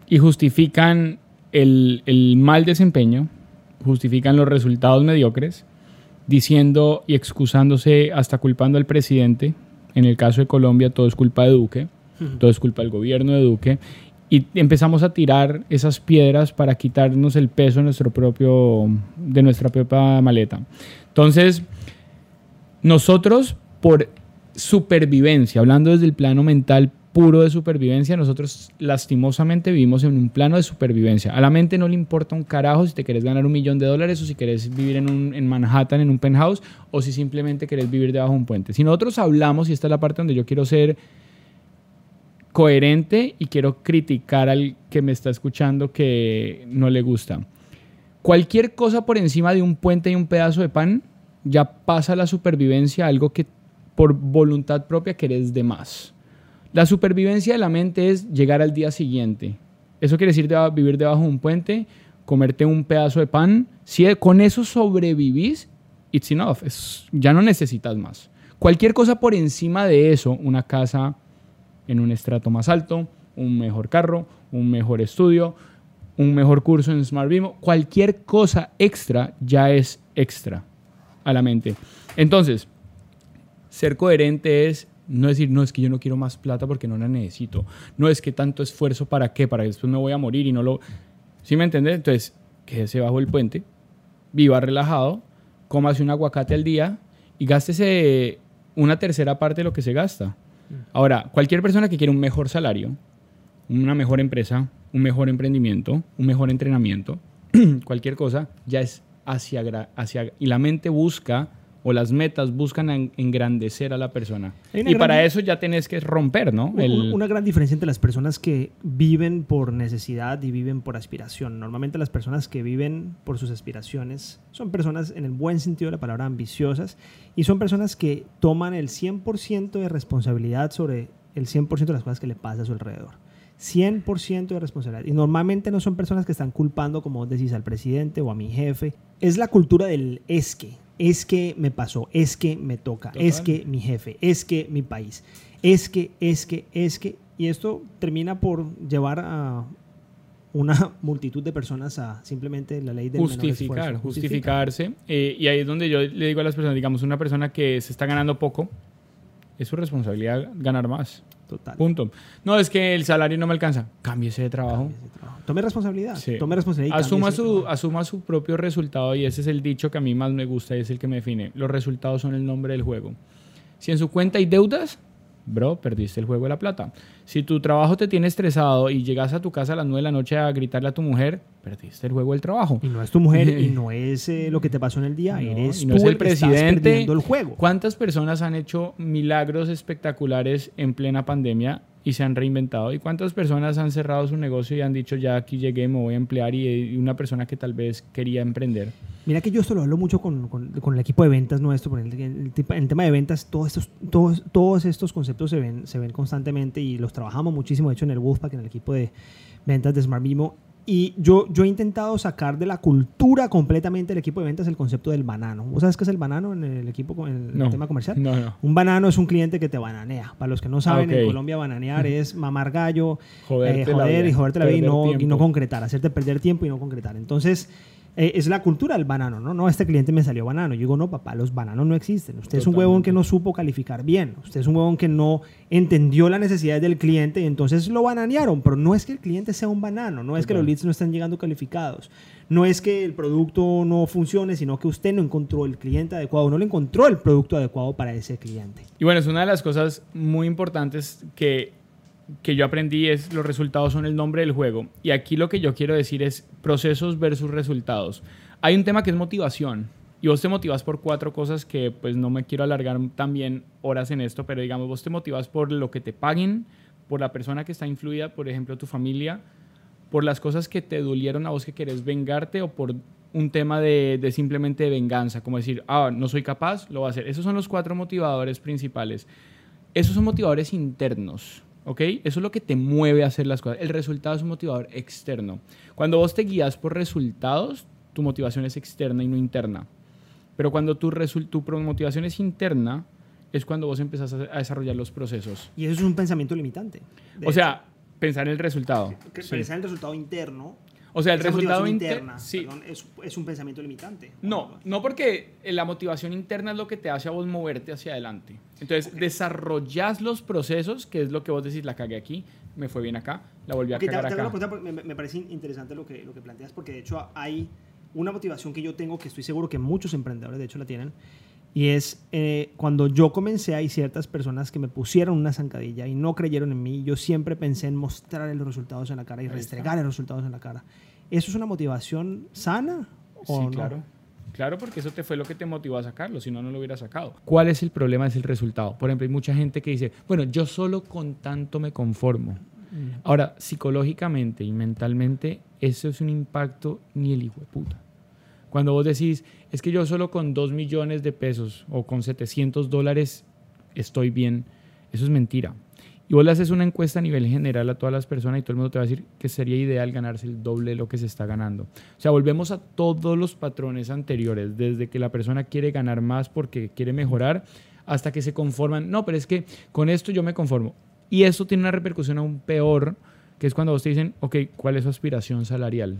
y justifican el, el, mal desempeño, justifican los resultados mediocres, diciendo y excusándose hasta culpando al presidente. En el caso de Colombia todo es culpa de Duque, todo es culpa del gobierno de Duque. Y empezamos a tirar esas piedras para quitarnos el peso de, nuestro propio, de nuestra propia maleta. Entonces, nosotros por supervivencia, hablando desde el plano mental puro de supervivencia, nosotros lastimosamente vivimos en un plano de supervivencia. A la mente no le importa un carajo si te querés ganar un millón de dólares o si querés vivir en, un, en Manhattan, en un penthouse, o si simplemente querés vivir debajo de un puente. Si nosotros hablamos, y esta es la parte donde yo quiero ser coherente y quiero criticar al que me está escuchando que no le gusta. Cualquier cosa por encima de un puente y un pedazo de pan ya pasa la supervivencia algo que por voluntad propia querés de más. La supervivencia de la mente es llegar al día siguiente. Eso quiere decir vivir debajo de un puente, comerte un pedazo de pan. Si con eso sobrevivís, it's enough. ya no necesitas más. Cualquier cosa por encima de eso, una casa en un estrato más alto, un mejor carro, un mejor estudio, un mejor curso en Smart Vimo, cualquier cosa extra ya es extra a la mente. Entonces, ser coherente es no decir, no es que yo no quiero más plata porque no la necesito. No es que tanto esfuerzo para qué, para que después me voy a morir y no lo... ¿Sí me entiendes? Entonces, quédese bajo el puente, viva relajado, cómase un aguacate al día y gástese una tercera parte de lo que se gasta. Ahora, cualquier persona que quiera un mejor salario, una mejor empresa, un mejor emprendimiento, un mejor entrenamiento, cualquier cosa, ya es hacia, hacia... Y la mente busca o las metas buscan engrandecer a la persona. Y para eso ya tienes que romper, ¿no? Una gran diferencia entre las personas que viven por necesidad y viven por aspiración. Normalmente las personas que viven por sus aspiraciones son personas en el buen sentido de la palabra ambiciosas y son personas que toman el 100% de responsabilidad sobre el 100% de las cosas que le pasa a su alrededor. 100% de responsabilidad. Y normalmente no son personas que están culpando, como vos decís, al presidente o a mi jefe. Es la cultura del es que es que me pasó, es que me toca, es que mi jefe, es que mi país, es que, es que, es que, y esto termina por llevar a una multitud de personas a simplemente la ley del justificar, justificarse. Eh, y ahí es donde yo le digo a las personas, digamos, una persona que se está ganando poco, es su responsabilidad ganar más. Total. Punto. No, es que el salario no me alcanza. Cámbiese de trabajo. Tome responsabilidad. Tome responsabilidad. Asuma su, asuma su propio resultado y ese es el dicho que a mí más me gusta y es el que me define. Los resultados son el nombre del juego. Si en su cuenta hay deudas, bro, perdiste el juego de la plata. Si tu trabajo te tiene estresado y llegas a tu casa a las 9 de la noche a gritarle a tu mujer, perdiste el juego del trabajo. Y no es tu mujer y no es eh, lo que te pasó en el día, eres y no es el, presidente. el juego. ¿Cuántas personas han hecho milagros espectaculares en plena pandemia y se han reinventado. ¿Y cuántas personas han cerrado su negocio y han dicho, ya aquí llegué, me voy a emplear? Y, una persona que tal vez quería emprender. Mira que yo esto lo hablo mucho con, con, el equipo de ventas nuestro, en el, el, tema de ventas, todos estos, todos, todos estos conceptos se ven, se ven constantemente y los trabajamos muchísimo, de hecho en el Wolfpack, en el equipo de ventas de Smart Mimo, y yo, yo he intentado sacar de la cultura completamente del equipo de ventas el concepto del banano. ¿Vos sabes qué es el banano en el equipo en el tema comercial? No, no. Un banano es un cliente que te bananea. Para los que no saben, en Colombia bananear es mamar gallo, eh, joder y joderte la vida y no, y no concretar, hacerte perder tiempo y no concretar. Entonces, eh, es la cultura del banano, ¿no? No, este cliente me salió banano. Yo digo, no, papá, los bananos no existen. Usted es un huevón que no supo calificar bien. Usted es un huevón que no entendió las necesidades del cliente y entonces lo bananearon. Pero no es que el cliente sea un banano, no es que los leads no estén llegando calificados. No es que el producto no funcione, sino que usted no encontró el cliente adecuado, no le encontró el producto adecuado para ese cliente. Y bueno, es una de las cosas muy importantes que que yo aprendí es los resultados son el nombre del juego. Y aquí lo que yo quiero decir es procesos versus resultados. Hay un tema que es motivación. Y vos te motivas por cuatro cosas que pues no me quiero alargar también horas en esto, pero digamos, vos te motivas por lo que te paguen, por la persona que está influida, por ejemplo, tu familia, por las cosas que te dolieron a vos que querés vengarte o por un tema de, de simplemente de venganza, como decir, ah, no soy capaz, lo voy a hacer. Esos son los cuatro motivadores principales. Esos son motivadores internos. ¿Ok? Eso es lo que te mueve a hacer las cosas. El resultado es un motivador externo. Cuando vos te guías por resultados, tu motivación es externa y no interna. Pero cuando tu, tu motivación es interna, es cuando vos empezás a, desarrollar los procesos. Y eso es un pensamiento limitante. O sea, pensar en el resultado. Pensar en el resultado interno o sea, el resultado interno sí. es, un pensamiento limitante. No, no porque la motivación interna es lo que te hace a vos moverte hacia adelante. Entonces, desarrollas los procesos, que es lo que vos decís, la cagué aquí, me fue bien acá, la volví a cagar acá. me, me, parece interesante lo que, lo que planteas, porque de hecho hay una motivación que yo tengo, que estoy seguro que muchos emprendedores de hecho la tienen, y es eh, cuando yo comencé, hay ciertas personas que me pusieron una zancadilla y no creyeron en mí. Yo siempre pensé en mostrar los resultados en la cara y restregar los resultados en la cara. ¿Eso es una motivación sana? O sí, claro. Claro, porque eso te fue lo que te motivó a sacarlo, si no, no lo hubiera sacado. ¿Cuál es el problema? Es el resultado. Por ejemplo, hay mucha gente que dice, bueno, yo solo con tanto me conformo. Mm. Ahora, psicológicamente y mentalmente, eso es un impacto ni el hijo de puta. Cuando vos decís, es que yo solo con 2 millones de pesos o con 700 dólares estoy bien, eso es mentira. Y vos le haces una encuesta a nivel general a todas las personas y todo el mundo te va a decir que sería ideal ganarse el doble de lo que se está ganando. O sea, volvemos a todos los patrones anteriores, desde que la persona quiere ganar más porque quiere mejorar, hasta que se conforman. No, pero es que con esto yo me conformo. Y eso tiene una repercusión aún peor que es cuando vos te dicen, ok, ¿cuál es su aspiración salarial?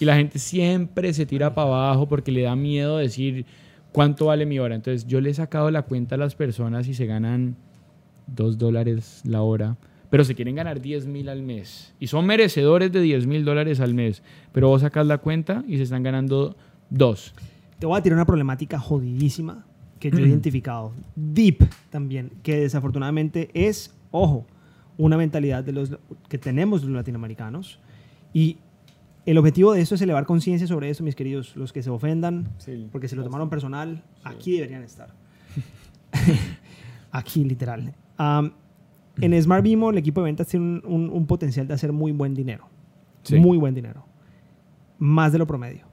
Y la gente siempre se tira para abajo porque le da miedo decir cuánto vale mi hora. Entonces yo le he sacado la cuenta a las personas y se ganan dos dólares la hora, pero se quieren ganar 10 mil al mes. Y son merecedores de 10 mil dólares al mes. Pero vos sacas la cuenta y se están ganando dos. Te voy a tirar una problemática jodidísima que yo he identificado. Deep también, que desafortunadamente es, ojo, una mentalidad de los que tenemos los latinoamericanos. Y el objetivo de esto es elevar conciencia sobre eso, mis queridos. Los que se ofendan porque se lo tomaron personal, aquí deberían estar. aquí, literal. en Smart Bimo, el equipo de ventas tiene un, potencial de hacer muy buen dinero. Muy buen dinero. Más de lo promedio.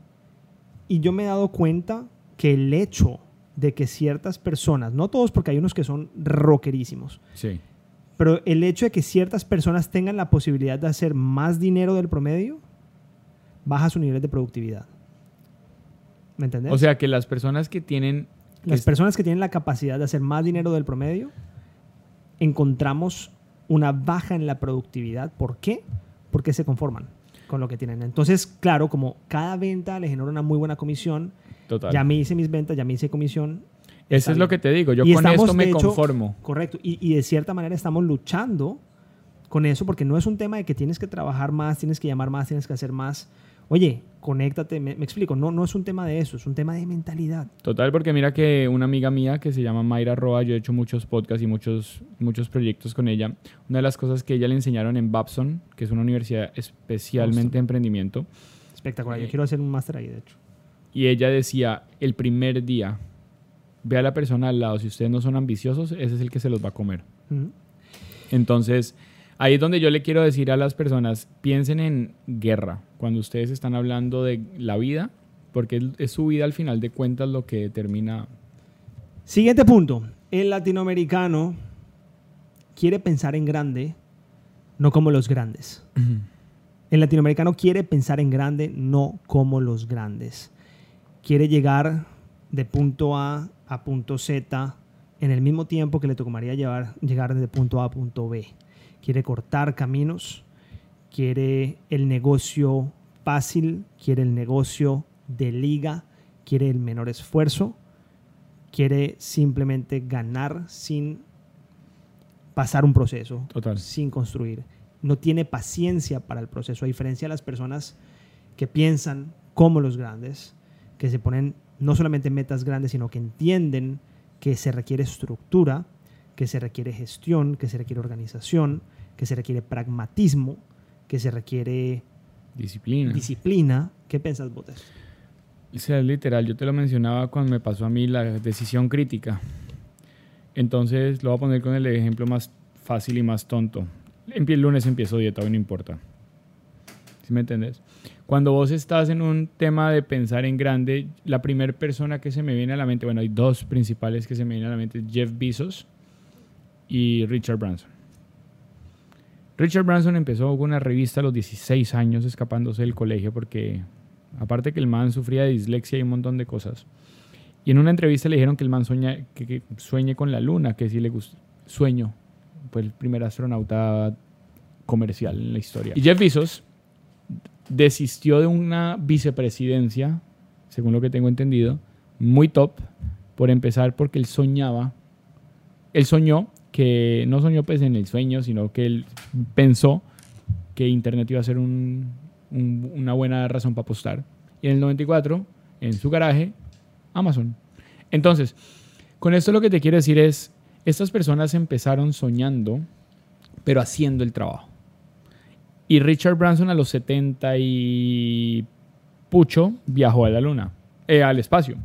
Y yo me he dado cuenta que el hecho de que ciertas personas, no todos porque hay unos que son rockerísimos, sí. pero el hecho de que ciertas personas tengan la posibilidad de hacer más dinero del promedio, baja su nivel de productividad. ¿Me entendés? O sea que las personas que tienen... Las personas que tienen la capacidad de hacer más dinero del promedio, encontramos una baja en la productividad. ¿Por qué? Porque se conforman con lo que tienen. Entonces, claro, como cada venta le genera una muy buena comisión, Total. ya me hice mis ventas, ya me hice comisión. Eso es lo que te digo, yo con esto me conformo. Correcto, y, y, de cierta manera estamos luchando con eso porque no es un tema de que tienes que trabajar más, tienes que llamar más, tienes que hacer más. Oye, conéctate, me, explico, no, no es un tema de eso, es un tema de mentalidad. Total, porque mira que una amiga mía que se llama Mayra Roa, yo he hecho muchos podcasts y muchos, muchos proyectos con ella. Una de las cosas que ella le enseñaron en Babson, que es una universidad especialmente de emprendimiento. Espectacular, yo eh, quiero hacer un máster ahí, de hecho. Y ella decía, el primer día, ve a la persona al lado, si ustedes no son ambiciosos, ese es el que se los va a comer. Entonces, ahí es donde yo le quiero decir a las personas, piensen en guerra, cuando ustedes están hablando de la vida, porque es su vida al final de cuentas lo que determina. Siguiente punto, el latinoamericano quiere pensar en grande, no como los grandes. El latinoamericano quiere pensar en grande, no como los grandes quiere llegar de punto A a punto Z en el mismo tiempo que le tocaría llevar, llegar de punto A a punto B. Quiere cortar caminos, quiere el negocio fácil, quiere el negocio de liga, quiere el menor esfuerzo, quiere simplemente ganar sin pasar un proceso, sin construir. No tiene paciencia para el proceso, a diferencia de las personas que piensan como los grandes, que se ponen no solamente metas grandes, sino que entienden que se requiere estructura, que se requiere gestión, que se requiere organización, que se requiere pragmatismo, que se requiere disciplina. disciplina. ¿Qué piensas, Botes? O sea, literal, yo te lo mencionaba cuando me pasó a mí la decisión crítica. Entonces, lo voy a poner con el ejemplo más fácil y más tonto. El lunes empiezo dieta, hoy no importa. ¿Sí me entiendes? Cuando vos estás en un tema de pensar en grande, la primera persona que se me viene a la mente, bueno, hay dos principales que se me vienen a la mente, Jeff Bezos y Richard Branson. Richard Branson empezó con una revista a los 16 años escapándose del colegio porque aparte que el man sufría de dislexia y un montón de cosas. Y en una entrevista le dijeron que el man sueña, que, sueñe con la luna, que sí le gusta. Sueño. Fue el primer astronauta comercial en la historia. Y Jeff Bezos desistió de una vicepresidencia, según lo que tengo entendido, muy top, por empezar porque él soñaba, él soñó que no soñó pues en el sueño, sino que él pensó que Internet iba a ser una buena razón para apostar. Y en el 94, en su garaje, Amazon. Entonces, con esto lo que te quiero decir es, estas personas empezaron soñando, pero haciendo el trabajo. Y Richard Branson a los 70 y pucho viajó a la luna, eh, al espacio.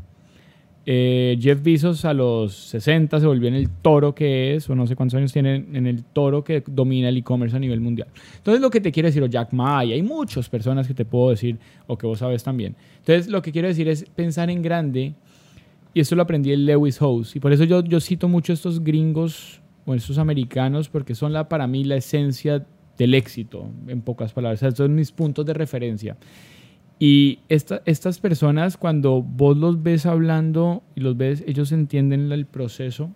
Eh, Jeff Bezos a los 60 se volvió en el toro que es, o no sé cuántos años tiene, en el toro que domina el e-commerce a nivel mundial. Entonces lo que te quiero decir, o Jack Ma, y hay muchas personas que te puedo decir, o que vos sabes también. Entonces lo que quiero decir es pensar en grande, y esto lo aprendí en Lewis House, y por eso yo, yo cito mucho estos gringos o estos americanos, porque son la, para mí la esencia del éxito, en pocas palabras. Estos son mis puntos de referencia. Y estas personas, cuando vos los ves hablando y los ves, ellos entienden el proceso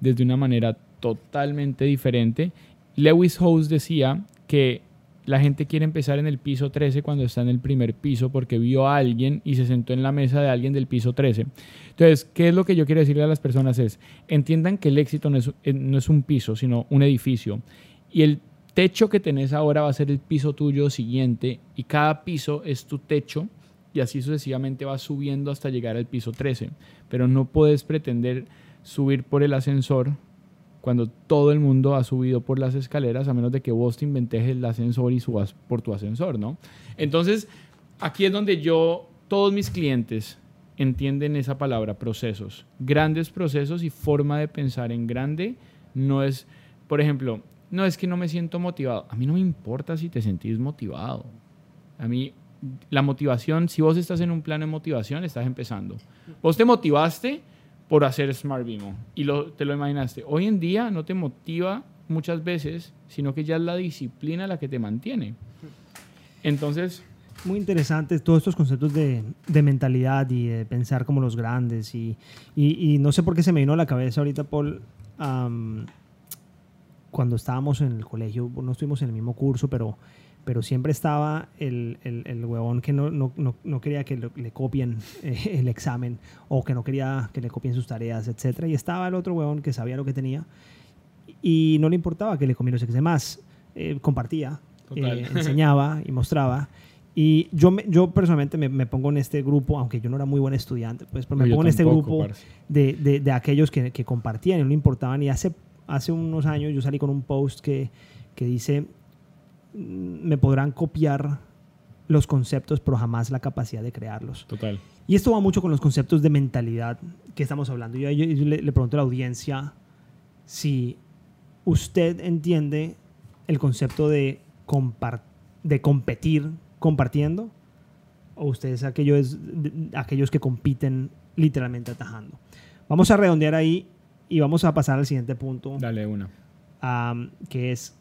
desde una manera totalmente diferente. Lewis House decía que la gente quiere empezar en el piso 13 cuando está en el primer piso porque vio a alguien y se sentó en la mesa de alguien del piso 13. Entonces, ¿qué es lo que yo quiero decirle a las personas? Es, entiendan que el éxito no es, eh, no es un piso, sino un edificio. Y el techo que tenés ahora va a ser el piso tuyo siguiente y cada piso es tu techo y así sucesivamente va subiendo hasta llegar al piso 13. Pero no puedes pretender subir por el ascensor cuando todo el mundo ha subido por las escaleras, a menos de que vos te inventes el ascensor y subas por tu ascensor, ¿no? Entonces, aquí es donde yo, todos mis clientes entienden esa palabra, procesos. Grandes procesos y forma de pensar en grande no es, por ejemplo, no es que no me siento motivado. A mí no me importa si te sentís motivado. A mí, la motivación, si vos estás en un plano de motivación, estás empezando. Vos te motivaste por hacer Smart Vimo y lo, te lo imaginaste. Hoy en día no te motiva muchas veces, sino que ya es la disciplina la que te mantiene. Entonces... Muy interesantes todos estos conceptos de, de, mentalidad y de pensar como los grandes. Y, y, no sé por qué se me vino a la cabeza ahorita, Paul, cuando estábamos en el colegio, no estuvimos en el mismo curso, pero pero siempre estaba el, el, el huevón que no, no, no, quería que le copien eh, el examen o que no quería que le copien sus tareas, etc. Y estaba el otro huevón que sabía lo que tenía y no le importaba que le comiera los exámenes. Más, eh, compartía, eh, enseñaba y mostraba. Y yo, yo personalmente me, me, pongo en este grupo, aunque yo no era muy buen estudiante, pues, pero me pongo en este grupo de, de, de, aquellos que, que, compartían y no le importaban. Y hace, hace unos años yo salí con un post que, que dice me podrán copiar los conceptos, pero jamás la capacidad de crearlos. Total. Y esto va mucho con los conceptos de mentalidad que estamos hablando. Yo, le, pregunto a la audiencia si usted entiende el concepto de, de competir compartiendo o ustedes aquellos, aquellos que compiten literalmente atajando. Vamos a redondear ahí y vamos a pasar al siguiente punto. Dale una. que es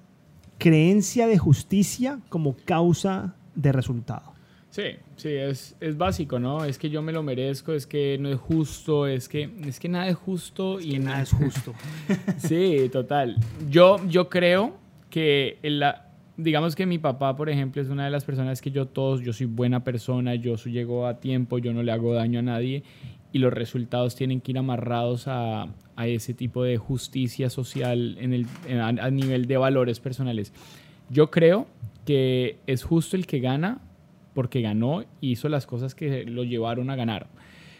creencia de justicia como causa de resultado. Sí, sí, es, es, básico, ¿no? Es que yo me lo merezco, es que no es justo, es que, es que nada es justo y nada es justo. sí, total. Yo, yo creo que la, digamos que mi papá, por ejemplo, es una de las personas que yo todos, yo soy buena persona, yo llego a tiempo, yo no le hago daño a nadie y los resultados tienen que ir amarrados a, a ese tipo de justicia social en el, a, nivel de valores personales. Yo creo que es justo el que gana porque ganó y hizo las cosas que lo llevaron a ganar.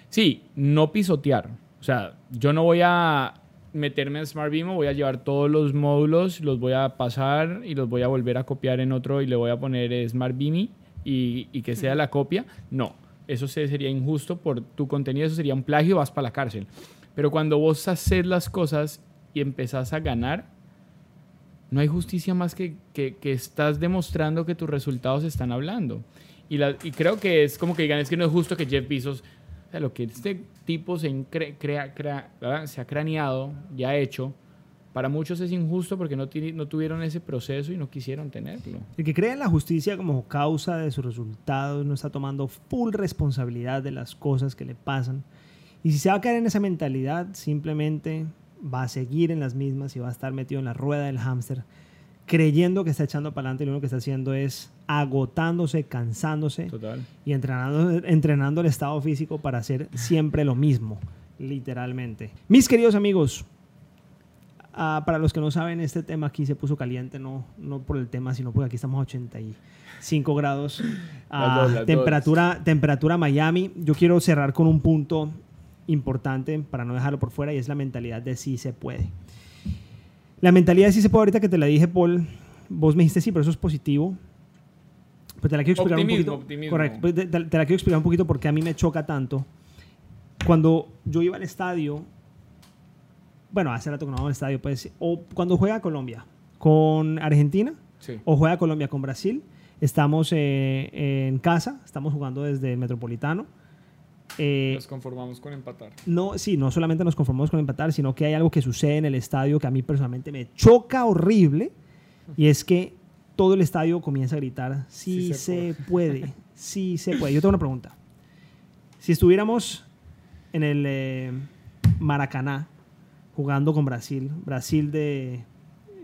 Sí, no pisotear. O sea, yo no voy a meterme en Smart voy a llevar todos los módulos, los voy a pasar y los voy a volver a copiar en otro y le voy a poner Smart y, y que sea la copia. No, eso sería injusto por tu contenido, eso sería un plagio, vas para la cárcel. Pero cuando vos haces las cosas y empezás a ganar, no hay justicia más que, que, estás demostrando que tus resultados están hablando. Y, la, y, creo que es como que digan, es que no es justo que Jeff Bezos, o sea, lo que este tipo se, crea, crea, se ha craneado y ha hecho, para muchos es injusto porque no, no tuvieron ese proceso y no quisieron tenerlo. El que cree en la justicia como causa de sus resultados no está tomando full responsabilidad de las cosas que le pasan y si se va a caer en esa mentalidad, simplemente va a seguir en las mismas y va a estar metido en la rueda del hámster, creyendo que está echando para adelante y lo único que está haciendo es agotándose, cansándose y entrenando, entrenando el estado físico para hacer siempre lo mismo, literalmente. Mis queridos amigos, uh, para los que no saben, este tema aquí se puso caliente, no, no por el tema, sino porque aquí estamos a 85 grados. Uh, temperatura, temperatura Miami. Yo quiero cerrar con un punto importante para no dejarlo por fuera y es la mentalidad de sí se puede. La mentalidad de sí se puede, ahorita que te la dije, Paul, vos me dijiste sí, pero eso es positivo. Pero te la quiero explicar un poquito. Correcto. Pues te, la quiero explicar un poquito porque a mí me choca tanto. Cuando yo iba al estadio, bueno, hace rato que no vamos al estadio, pues, o cuando juega Colombia con Argentina, o juega Colombia con Brasil, estamos eh, en casa, estamos jugando desde el Metropolitano eh, nos conformamos con empatar. No, sí, no solamente nos conformamos con empatar, sino que hay algo que sucede en el estadio que a mí personalmente me choca horrible y es que todo el estadio comienza a gritar, sí, se, puede. sí se puede. Yo tengo una pregunta. Si estuviéramos en el eh, Maracaná jugando con Brasil, Brasil de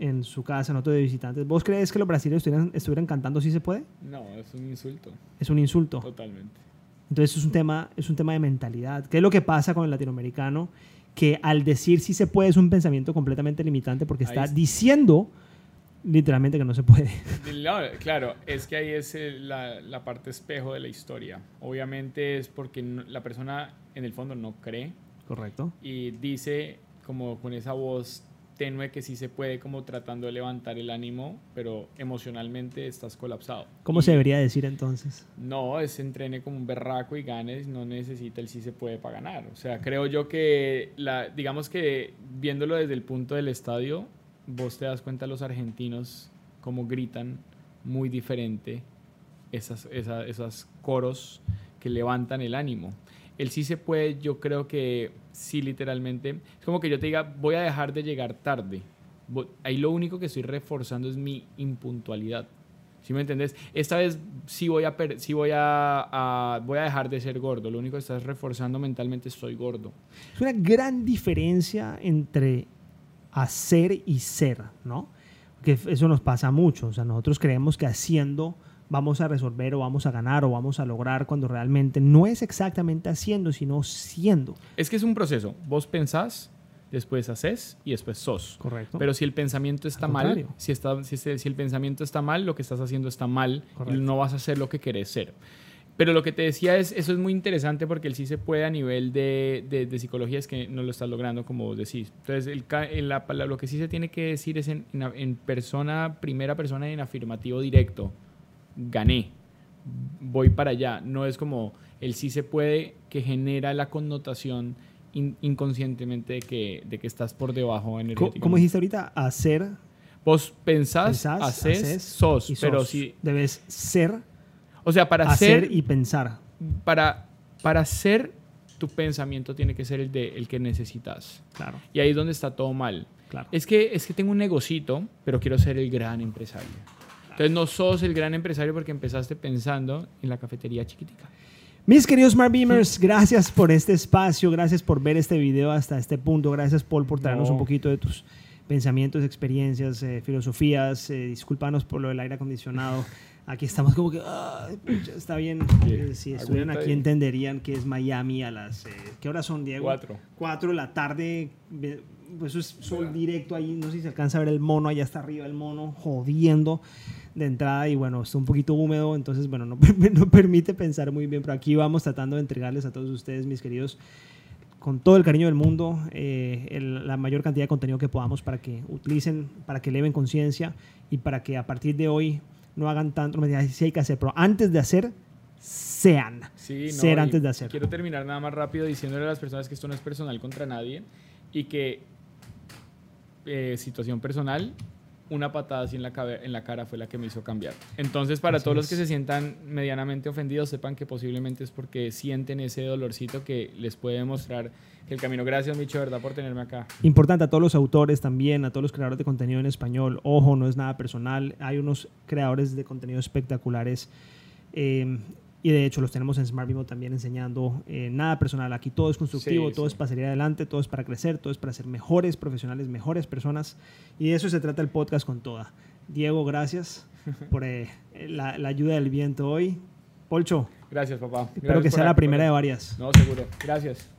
en su casa, noto de visitantes. ¿Vos crees que los brasileños estuvieran, estuvieran cantando si se puede? No, es un insulto. Es un insulto. Totalmente. Entonces es un tema, es un tema de mentalidad. ¿Qué es lo que pasa con el latinoamericano? Que al decir si se puede es un pensamiento completamente limitante porque está diciendo literalmente que no se puede. claro, es que ahí es la, la, parte espejo de la historia. Obviamente es porque la persona en el fondo no cree. Correcto. Y dice como con esa voz tenue que sí se puede como tratando de levantar el ánimo, pero emocionalmente estás colapsado. ¿Cómo se debería decir entonces? No, es entrene como un berraco y ganes, no necesita el sí se puede para ganar. O sea, creo yo que, la, digamos que viéndolo desde el punto del estadio, vos te das cuenta los argentinos como gritan muy diferente esas, esas, esos coros que levantan el ánimo. El sí se puede, yo creo que sí, literalmente. Es como que yo te diga, voy a dejar de llegar tarde. Ahí lo único que estoy reforzando es mi impuntualidad. ¿Sí me entendés? Esta vez sí voy a, sí voy a, voy a dejar de ser gordo. Lo único que estás reforzando mentalmente es soy gordo. Es una gran diferencia entre hacer y ser, ¿no? Que eso nos pasa mucho. O sea, nosotros creemos que haciendo vamos a resolver o vamos a ganar o vamos a lograr cuando realmente no es exactamente haciendo, sino siendo. Es que es un proceso. Vos pensás, después haces y después sos. Correcto. Pero si el pensamiento está mal, si, está, si, si, el pensamiento está mal, lo que estás haciendo está mal y no vas a hacer lo que querés ser. Pero lo que te decía es, eso es muy interesante porque el sí se puede a nivel de, de, psicología es que no lo estás logrando como vos decís. Entonces, el, la, lo que sí se tiene que decir es en, en, persona, primera persona y en afirmativo directo. Gané, voy para allá. No es como el sí se puede que genera la connotación inconscientemente de que, de que estás por debajo energéticamente. ¿Cómo dijiste ahorita? Hacer. Vos pensás, haces, sos, pero si... Debes ser o sea, para hacer y pensar. Para, para hacer, tu pensamiento tiene que ser el, de, el que necesitas. Claro. Y ahí es donde está todo mal. Claro. Es, que, es que tengo un negocito, pero quiero ser el gran empresario. Entonces no sos el gran empresario porque empezaste pensando en la cafetería chiquitica. Mis queridos Smart Beamers, gracias por este espacio, gracias por ver este video hasta este punto, gracias Paul por traernos un poquito de tus pensamientos, experiencias, eh, filosofías, eh, discúlpanos por lo del aire acondicionado. Aquí estamos como que, está bien. Eh, si estuvieran aquí entenderían que es Miami a las... Eh, ¿Qué horas son, Diego? Cuatro. Cuatro de la tarde. Pues es sol directo ahí. No sé si se alcanza a ver el mono. Allá está arriba el mono jodiendo de entrada. Y bueno, está un poquito húmedo. Entonces, bueno, no, no permite pensar muy bien. Pero aquí vamos tratando de entregarles a todos ustedes, mis queridos con todo el cariño del mundo, eh, la mayor cantidad de contenido que podamos para que utilicen, para que eleven conciencia y para que a partir de hoy no hagan tanto, no me digan si hay que hacer, pero antes de hacer, sean. Sí, ser antes de hacer. Quiero terminar nada más rápido diciéndole a las personas que esto no es personal contra nadie y que eh, situación personal, una patada así en la, en la cara fue la que me hizo cambiar. Entonces, para todos los que se sientan medianamente ofendidos, sepan que posiblemente es porque sienten ese dolorcito que les puede demostrar que el camino. Gracias, Micho, ¿verdad? Por tenerme acá. Importante a todos los autores también, a todos los creadores de contenido en español. Ojo, no es nada personal. Hay unos creadores de contenido espectaculares. Eh, y de hecho los tenemos en Smart Vivo también enseñando eh, nada personal. Aquí todo es constructivo, todo es para salir adelante, todo es para crecer, todo es para ser mejores profesionales, mejores personas. Y de eso se trata el podcast con toda. Diego, gracias por eh, la, ayuda del viento hoy. Polcho. Gracias, papá. Espero que sea la primera de varias. No, seguro. Gracias.